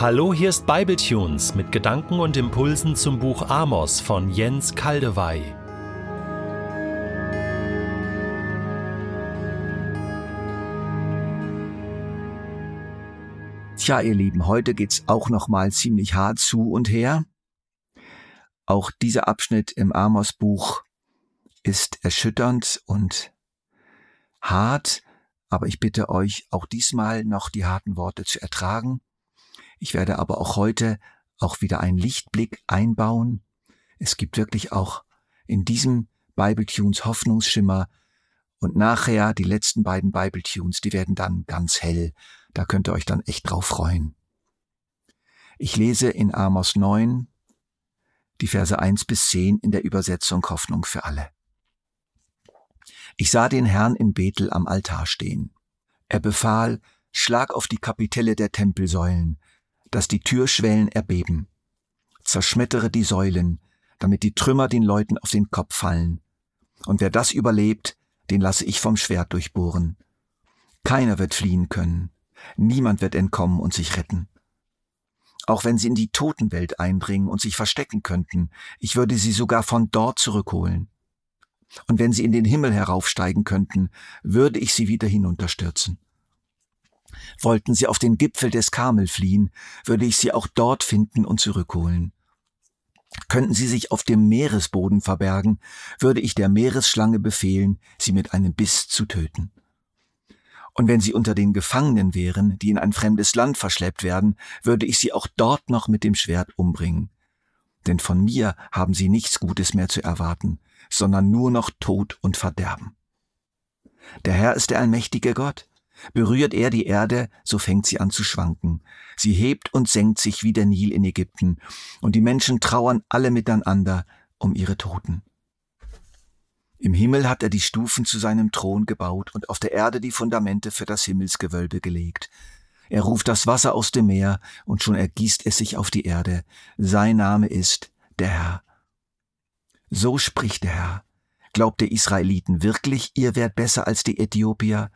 Hallo, hier ist Bibletunes mit Gedanken und Impulsen zum Buch Amos von Jens Kaldewey. Tja, ihr Lieben, heute geht's auch noch mal ziemlich hart zu und her. Auch dieser Abschnitt im Amos Buch ist erschütternd und hart, aber ich bitte euch auch diesmal noch die harten Worte zu ertragen ich werde aber auch heute auch wieder einen Lichtblick einbauen. Es gibt wirklich auch in diesem Bible Tunes Hoffnungsschimmer und nachher die letzten beiden Bible Tunes, die werden dann ganz hell. Da könnt ihr euch dann echt drauf freuen. Ich lese in Amos 9 die Verse 1 bis 10 in der Übersetzung Hoffnung für alle. Ich sah den Herrn in Bethel am Altar stehen. Er befahl, schlag auf die Kapitelle der Tempelsäulen, dass die Türschwellen erbeben. Zerschmettere die Säulen, damit die Trümmer den Leuten auf den Kopf fallen. Und wer das überlebt, den lasse ich vom Schwert durchbohren. Keiner wird fliehen können. Niemand wird entkommen und sich retten. Auch wenn sie in die Totenwelt eindringen und sich verstecken könnten, ich würde sie sogar von dort zurückholen. Und wenn sie in den Himmel heraufsteigen könnten, würde ich sie wieder hinunterstürzen. Wollten sie auf den Gipfel des Karmel fliehen, würde ich sie auch dort finden und zurückholen. Könnten sie sich auf dem Meeresboden verbergen, würde ich der Meeresschlange befehlen, sie mit einem Biss zu töten. Und wenn sie unter den Gefangenen wären, die in ein fremdes Land verschleppt werden, würde ich sie auch dort noch mit dem Schwert umbringen. Denn von mir haben sie nichts Gutes mehr zu erwarten, sondern nur noch Tod und Verderben. Der Herr ist der allmächtige Gott. Berührt er die Erde, so fängt sie an zu schwanken. Sie hebt und senkt sich wie der Nil in Ägypten, und die Menschen trauern alle miteinander um ihre Toten. Im Himmel hat er die Stufen zu seinem Thron gebaut und auf der Erde die Fundamente für das Himmelsgewölbe gelegt. Er ruft das Wasser aus dem Meer, und schon ergießt es sich auf die Erde. Sein Name ist der Herr. So spricht der Herr. Glaubt der Israeliten wirklich, ihr wärt besser als die Äthiopier?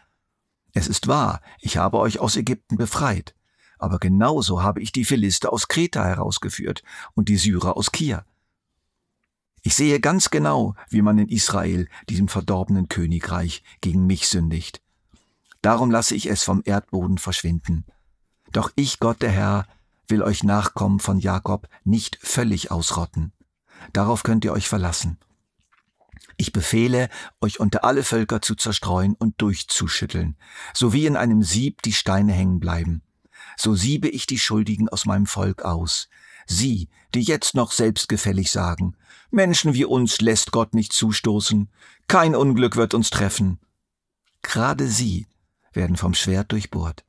Es ist wahr, ich habe euch aus Ägypten befreit, aber genauso habe ich die Philister aus Kreta herausgeführt und die Syrer aus Kir. Ich sehe ganz genau, wie man in Israel, diesem verdorbenen Königreich, gegen mich sündigt. Darum lasse ich es vom Erdboden verschwinden. Doch ich, Gott der Herr, will euch Nachkommen von Jakob nicht völlig ausrotten. Darauf könnt ihr euch verlassen. Ich befehle, euch unter alle Völker zu zerstreuen und durchzuschütteln, so wie in einem Sieb die Steine hängen bleiben. So siebe ich die Schuldigen aus meinem Volk aus. Sie, die jetzt noch selbstgefällig sagen, Menschen wie uns lässt Gott nicht zustoßen, kein Unglück wird uns treffen. Gerade sie werden vom Schwert durchbohrt.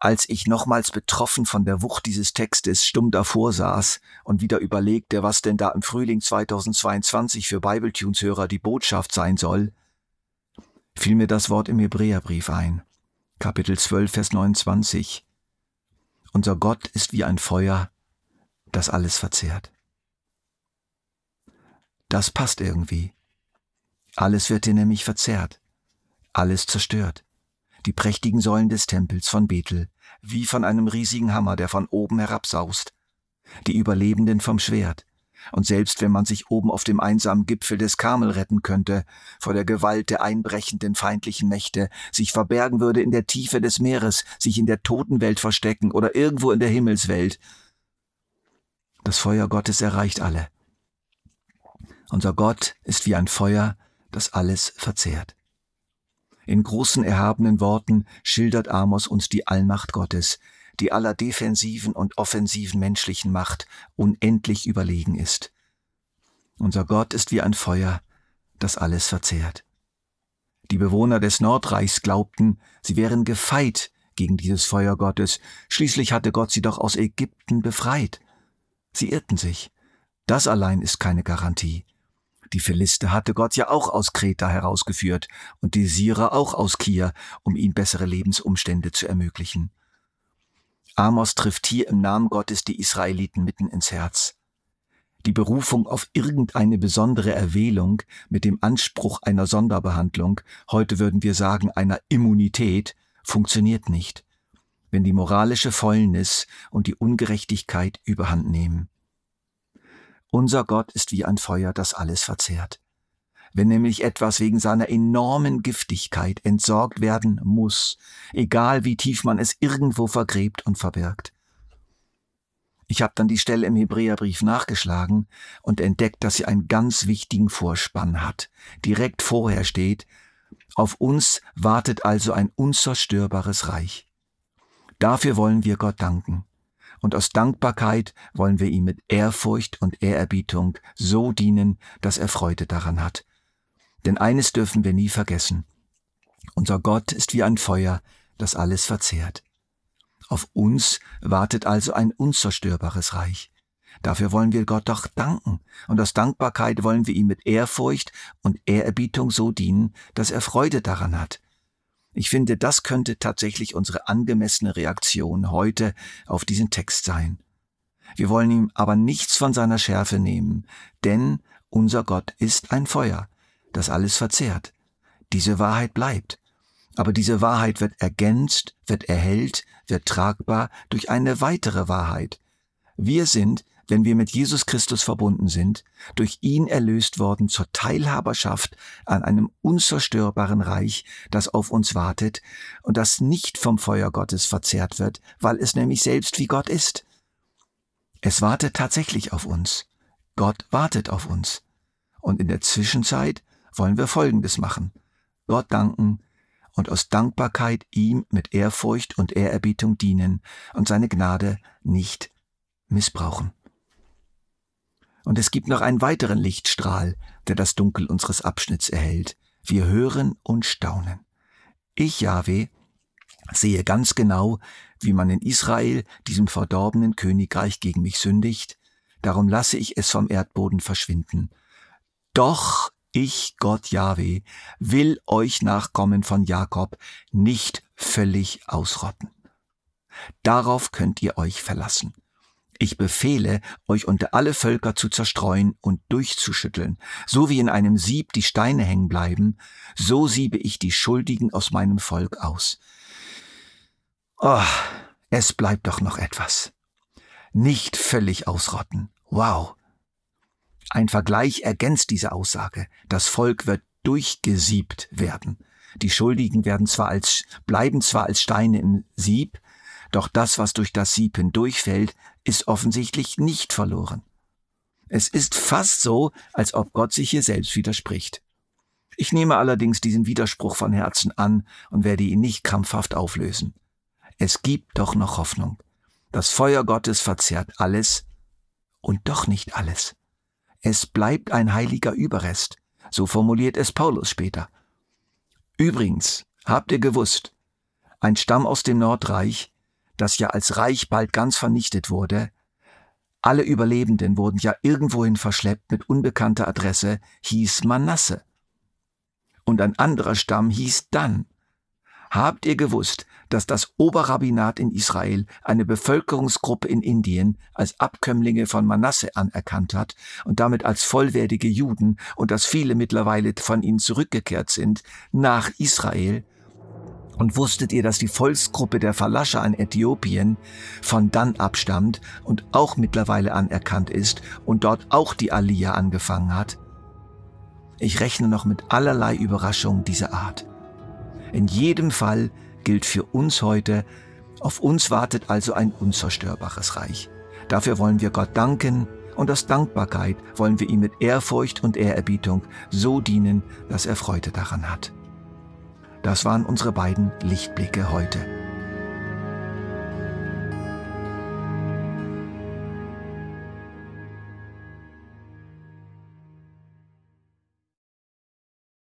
Als ich nochmals betroffen von der Wucht dieses Textes stumm davor saß und wieder überlegte, was denn da im Frühling 2022 für Bibletunes-Hörer die Botschaft sein soll, fiel mir das Wort im Hebräerbrief ein, Kapitel 12, Vers 29. Unser Gott ist wie ein Feuer, das alles verzehrt. Das passt irgendwie. Alles wird dir nämlich verzehrt, alles zerstört die prächtigen Säulen des Tempels von Bethel, wie von einem riesigen Hammer, der von oben herabsaust, die Überlebenden vom Schwert, und selbst wenn man sich oben auf dem einsamen Gipfel des Karmel retten könnte, vor der Gewalt der einbrechenden feindlichen Mächte, sich verbergen würde in der Tiefe des Meeres, sich in der Totenwelt verstecken oder irgendwo in der Himmelswelt, das Feuer Gottes erreicht alle. Unser Gott ist wie ein Feuer, das alles verzehrt. In großen erhabenen Worten schildert Amos uns die Allmacht Gottes, die aller defensiven und offensiven menschlichen Macht unendlich überlegen ist. Unser Gott ist wie ein Feuer, das alles verzehrt. Die Bewohner des Nordreichs glaubten, sie wären gefeit gegen dieses Feuer Gottes, schließlich hatte Gott sie doch aus Ägypten befreit. Sie irrten sich. Das allein ist keine Garantie. Die Philister hatte Gott ja auch aus Kreta herausgeführt und die Syrer auch aus Kir, um ihnen bessere Lebensumstände zu ermöglichen. Amos trifft hier im Namen Gottes die Israeliten mitten ins Herz. Die Berufung auf irgendeine besondere Erwählung mit dem Anspruch einer Sonderbehandlung, heute würden wir sagen einer Immunität, funktioniert nicht. wenn die moralische Fäulnis und die Ungerechtigkeit überhand nehmen. Unser Gott ist wie ein Feuer, das alles verzehrt. Wenn nämlich etwas wegen seiner enormen Giftigkeit entsorgt werden muss, egal wie tief man es irgendwo vergräbt und verbirgt. Ich habe dann die Stelle im Hebräerbrief nachgeschlagen und entdeckt, dass sie einen ganz wichtigen Vorspann hat. Direkt vorher steht, auf uns wartet also ein unzerstörbares Reich. Dafür wollen wir Gott danken. Und aus Dankbarkeit wollen wir ihm mit Ehrfurcht und Ehrerbietung so dienen, dass er Freude daran hat. Denn eines dürfen wir nie vergessen. Unser Gott ist wie ein Feuer, das alles verzehrt. Auf uns wartet also ein unzerstörbares Reich. Dafür wollen wir Gott doch danken, und aus Dankbarkeit wollen wir ihm mit Ehrfurcht und Ehrerbietung so dienen, dass er Freude daran hat. Ich finde, das könnte tatsächlich unsere angemessene Reaktion heute auf diesen Text sein. Wir wollen ihm aber nichts von seiner Schärfe nehmen, denn unser Gott ist ein Feuer, das alles verzehrt. Diese Wahrheit bleibt. Aber diese Wahrheit wird ergänzt, wird erhellt, wird tragbar durch eine weitere Wahrheit. Wir sind wenn wir mit Jesus Christus verbunden sind, durch ihn erlöst worden zur Teilhaberschaft an einem unzerstörbaren Reich, das auf uns wartet und das nicht vom Feuer Gottes verzehrt wird, weil es nämlich selbst wie Gott ist. Es wartet tatsächlich auf uns. Gott wartet auf uns. Und in der Zwischenzeit wollen wir Folgendes machen. Gott danken und aus Dankbarkeit ihm mit Ehrfurcht und Ehrerbietung dienen und seine Gnade nicht missbrauchen. Und es gibt noch einen weiteren Lichtstrahl, der das Dunkel unseres Abschnitts erhält. Wir hören und staunen. Ich, Jahwe, sehe ganz genau, wie man in Israel, diesem verdorbenen Königreich, gegen mich sündigt, darum lasse ich es vom Erdboden verschwinden. Doch ich, Gott Jahwe, will euch Nachkommen von Jakob nicht völlig ausrotten. Darauf könnt ihr euch verlassen. Ich befehle, euch unter alle Völker zu zerstreuen und durchzuschütteln, so wie in einem Sieb die Steine hängen bleiben, so siebe ich die Schuldigen aus meinem Volk aus. Oh, es bleibt doch noch etwas. Nicht völlig ausrotten. Wow. Ein Vergleich ergänzt diese Aussage. Das Volk wird durchgesiebt werden. Die Schuldigen werden zwar als, bleiben zwar als Steine im Sieb, doch das, was durch das Sieb hindurchfällt, ist offensichtlich nicht verloren. Es ist fast so, als ob Gott sich hier selbst widerspricht. Ich nehme allerdings diesen Widerspruch von Herzen an und werde ihn nicht krampfhaft auflösen. Es gibt doch noch Hoffnung. Das Feuer Gottes verzehrt alles und doch nicht alles. Es bleibt ein heiliger Überrest, so formuliert es Paulus später. Übrigens, habt ihr gewusst, ein Stamm aus dem Nordreich das ja als Reich bald ganz vernichtet wurde, alle Überlebenden wurden ja irgendwohin verschleppt mit unbekannter Adresse, hieß Manasse. Und ein anderer Stamm hieß Dan. Habt ihr gewusst, dass das Oberrabbinat in Israel eine Bevölkerungsgruppe in Indien als Abkömmlinge von Manasse anerkannt hat und damit als vollwertige Juden und dass viele mittlerweile von ihnen zurückgekehrt sind nach Israel und wusstet ihr, dass die Volksgruppe der Falascha in Äthiopien von dann abstammt und auch mittlerweile anerkannt ist und dort auch die Aliyah angefangen hat? Ich rechne noch mit allerlei Überraschungen dieser Art. In jedem Fall gilt für uns heute, auf uns wartet also ein unzerstörbares Reich. Dafür wollen wir Gott danken und aus Dankbarkeit wollen wir ihm mit Ehrfurcht und Ehrerbietung so dienen, dass er Freude daran hat. Das waren unsere beiden Lichtblicke heute.